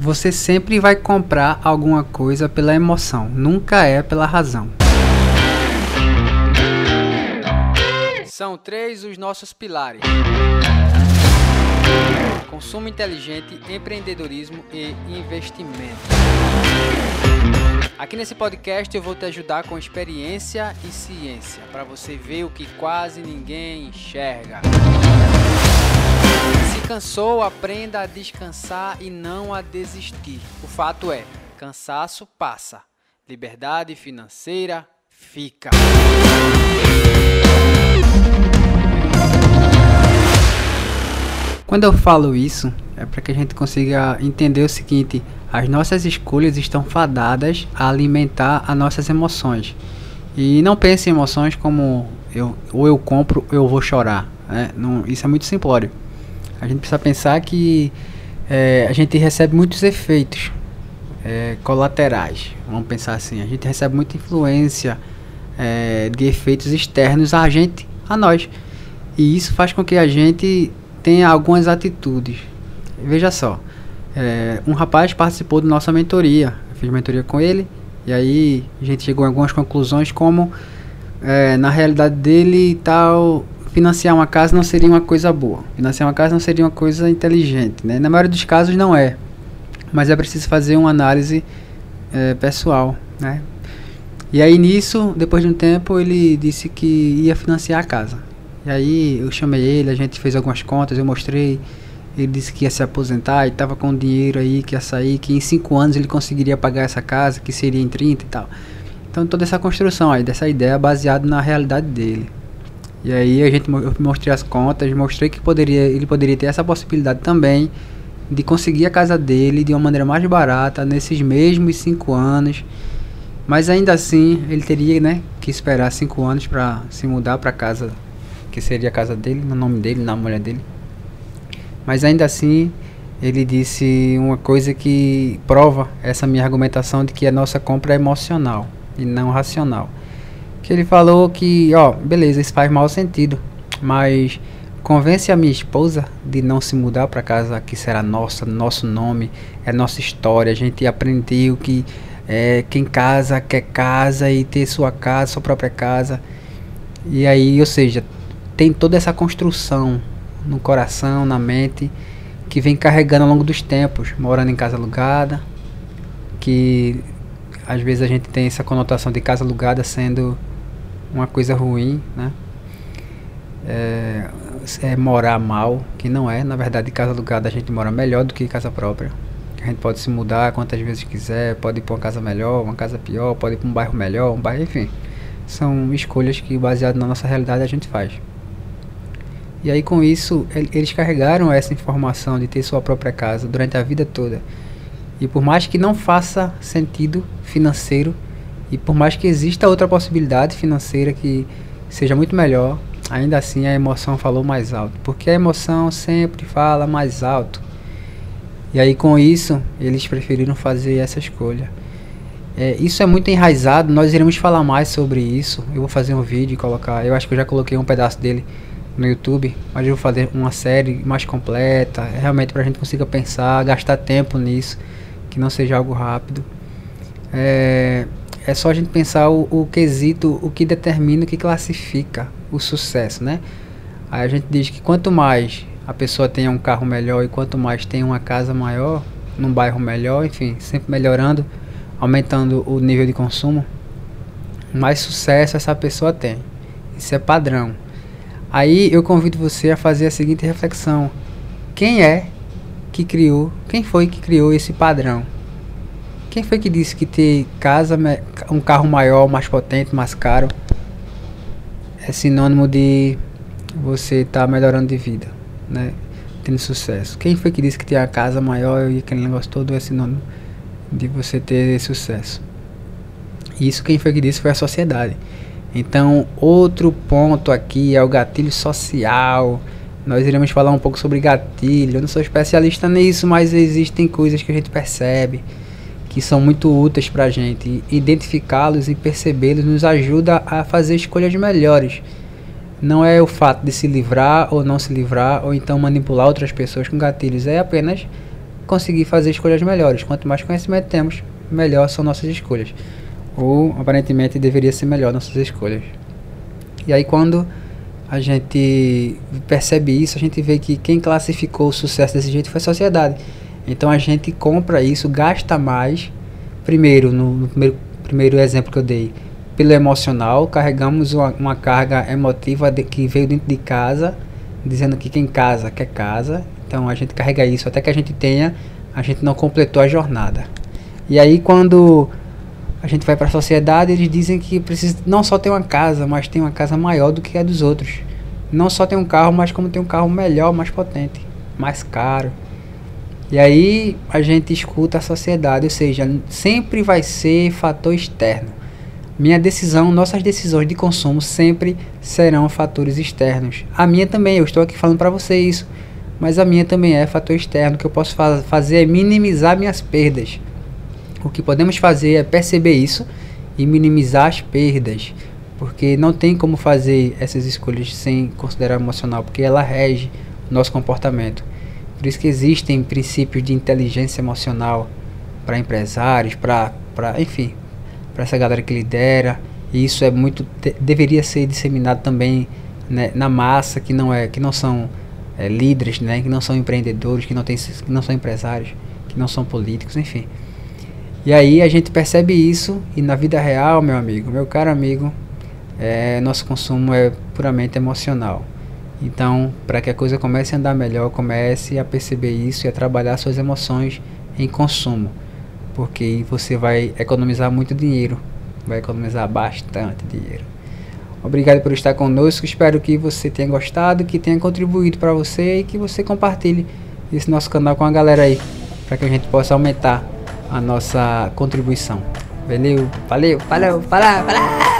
Você sempre vai comprar alguma coisa pela emoção, nunca é pela razão. São três os nossos pilares: consumo inteligente, empreendedorismo e investimento. Aqui nesse podcast eu vou te ajudar com experiência e ciência para você ver o que quase ninguém enxerga. Cansou, aprenda a descansar e não a desistir. O fato é, cansaço passa, liberdade financeira fica. Quando eu falo isso, é para que a gente consiga entender o seguinte: as nossas escolhas estão fadadas a alimentar as nossas emoções. E não pense em emoções como eu, ou eu compro eu vou chorar. Né? Não, isso é muito simplório. A gente precisa pensar que é, a gente recebe muitos efeitos é, colaterais. Vamos pensar assim: a gente recebe muita influência é, de efeitos externos a gente, a nós. E isso faz com que a gente tem algumas atitudes. Veja só, é, um rapaz participou da nossa mentoria, eu fiz mentoria com ele, e aí a gente chegou a algumas conclusões como é, na realidade dele e tal, financiar uma casa não seria uma coisa boa. Financiar uma casa não seria uma coisa inteligente, né? Na maioria dos casos não é. Mas é preciso fazer uma análise é, pessoal, né? E aí nisso, depois de um tempo, ele disse que ia financiar a casa. E aí eu chamei ele, a gente fez algumas contas, eu mostrei. Ele disse que ia se aposentar e estava com dinheiro aí, que ia sair, que em 5 anos ele conseguiria pagar essa casa, que seria em 30 e tal. Então toda essa construção aí, dessa ideia baseada na realidade dele. E aí a gente eu mostrei as contas, mostrei que poderia, ele poderia ter essa possibilidade também de conseguir a casa dele de uma maneira mais barata nesses mesmos 5 anos. Mas ainda assim, ele teria, né, que esperar 5 anos para se mudar para casa que seria a casa dele, no nome dele, na mulher dele. Mas ainda assim, ele disse uma coisa que prova essa minha argumentação de que a nossa compra é emocional e não racional. Que ele falou que, ó, beleza, isso faz mau sentido, mas convence a minha esposa de não se mudar para casa que será nossa, nosso nome, é nossa história. A gente aprendeu que é, quem casa quer casa e ter sua casa, sua própria casa. E aí, ou seja, tem toda essa construção no coração, na mente, que vem carregando ao longo dos tempos, morando em casa alugada, que às vezes a gente tem essa conotação de casa alugada sendo uma coisa ruim, né? É, é morar mal, que não é. Na verdade, casa alugada a gente mora melhor do que casa própria. A gente pode se mudar quantas vezes quiser, pode ir para uma casa melhor, uma casa pior, pode ir para um bairro melhor, um bairro, enfim. São escolhas que, baseado na nossa realidade, a gente faz. E aí com isso, eles carregaram essa informação de ter sua própria casa durante a vida toda. E por mais que não faça sentido financeiro, e por mais que exista outra possibilidade financeira que seja muito melhor, ainda assim a emoção falou mais alto. Porque a emoção sempre fala mais alto. E aí com isso, eles preferiram fazer essa escolha. É, isso é muito enraizado, nós iremos falar mais sobre isso. Eu vou fazer um vídeo e colocar. Eu acho que eu já coloquei um pedaço dele no YouTube, mas eu vou fazer uma série mais completa, realmente para a gente consiga pensar, gastar tempo nisso, que não seja algo rápido. É, é só a gente pensar o, o quesito, o que determina, o que classifica o sucesso, né? Aí a gente diz que quanto mais a pessoa tenha um carro melhor e quanto mais tem uma casa maior, num bairro melhor, enfim, sempre melhorando, aumentando o nível de consumo, mais sucesso essa pessoa tem. Isso é padrão. Aí eu convido você a fazer a seguinte reflexão: quem é que criou, quem foi que criou esse padrão? Quem foi que disse que ter casa, um carro maior, mais potente, mais caro é sinônimo de você estar tá melhorando de vida, né? Tendo sucesso. Quem foi que disse que ter a casa maior e aquele negócio todo é sinônimo de você ter sucesso? Isso quem foi que disse foi a sociedade. Então, outro ponto aqui é o gatilho social. Nós iremos falar um pouco sobre gatilho. Eu não sou especialista nisso, mas existem coisas que a gente percebe que são muito úteis para a gente. Identificá-los e percebê-los nos ajuda a fazer escolhas melhores. Não é o fato de se livrar ou não se livrar, ou então manipular outras pessoas com gatilhos. É apenas conseguir fazer escolhas melhores. Quanto mais conhecimento temos, melhor são nossas escolhas. Ou aparentemente deveria ser melhor nossas escolhas. E aí quando a gente percebe isso, a gente vê que quem classificou o sucesso desse jeito foi a sociedade. Então a gente compra isso, gasta mais. Primeiro, no, no primeiro, primeiro exemplo que eu dei, pelo emocional, carregamos uma, uma carga emotiva de, que veio dentro de casa, dizendo que quem casa quer casa. Então a gente carrega isso até que a gente tenha, a gente não completou a jornada. E aí quando a gente vai para a sociedade, eles dizem que precisa não só ter uma casa, mas tem uma casa maior do que a dos outros. Não só tem um carro, mas como tem um carro melhor, mais potente, mais caro. E aí a gente escuta a sociedade, ou seja, sempre vai ser fator externo. Minha decisão, nossas decisões de consumo sempre serão fatores externos. A minha também, eu estou aqui falando para você isso, mas a minha também é fator externo. O que eu posso fa fazer é minimizar minhas perdas. O que podemos fazer é perceber isso e minimizar as perdas, porque não tem como fazer essas escolhas sem considerar emocional, porque ela rege o nosso comportamento. Por isso que existem princípios de inteligência emocional para empresários, para, enfim, para essa galera que lidera. E isso é muito deveria ser disseminado também né, na massa que não é que não são é, líderes, né, que não são empreendedores, que não tem, que não são empresários, que não são políticos, enfim. E aí a gente percebe isso e na vida real, meu amigo, meu caro amigo, é, nosso consumo é puramente emocional. Então, para que a coisa comece a andar melhor, comece a perceber isso e a trabalhar suas emoções em consumo, porque você vai economizar muito dinheiro, vai economizar bastante dinheiro. Obrigado por estar conosco, espero que você tenha gostado, que tenha contribuído para você e que você compartilhe esse nosso canal com a galera aí, para que a gente possa aumentar a nossa contribuição. Valeu, valeu, valeu, falou, falou!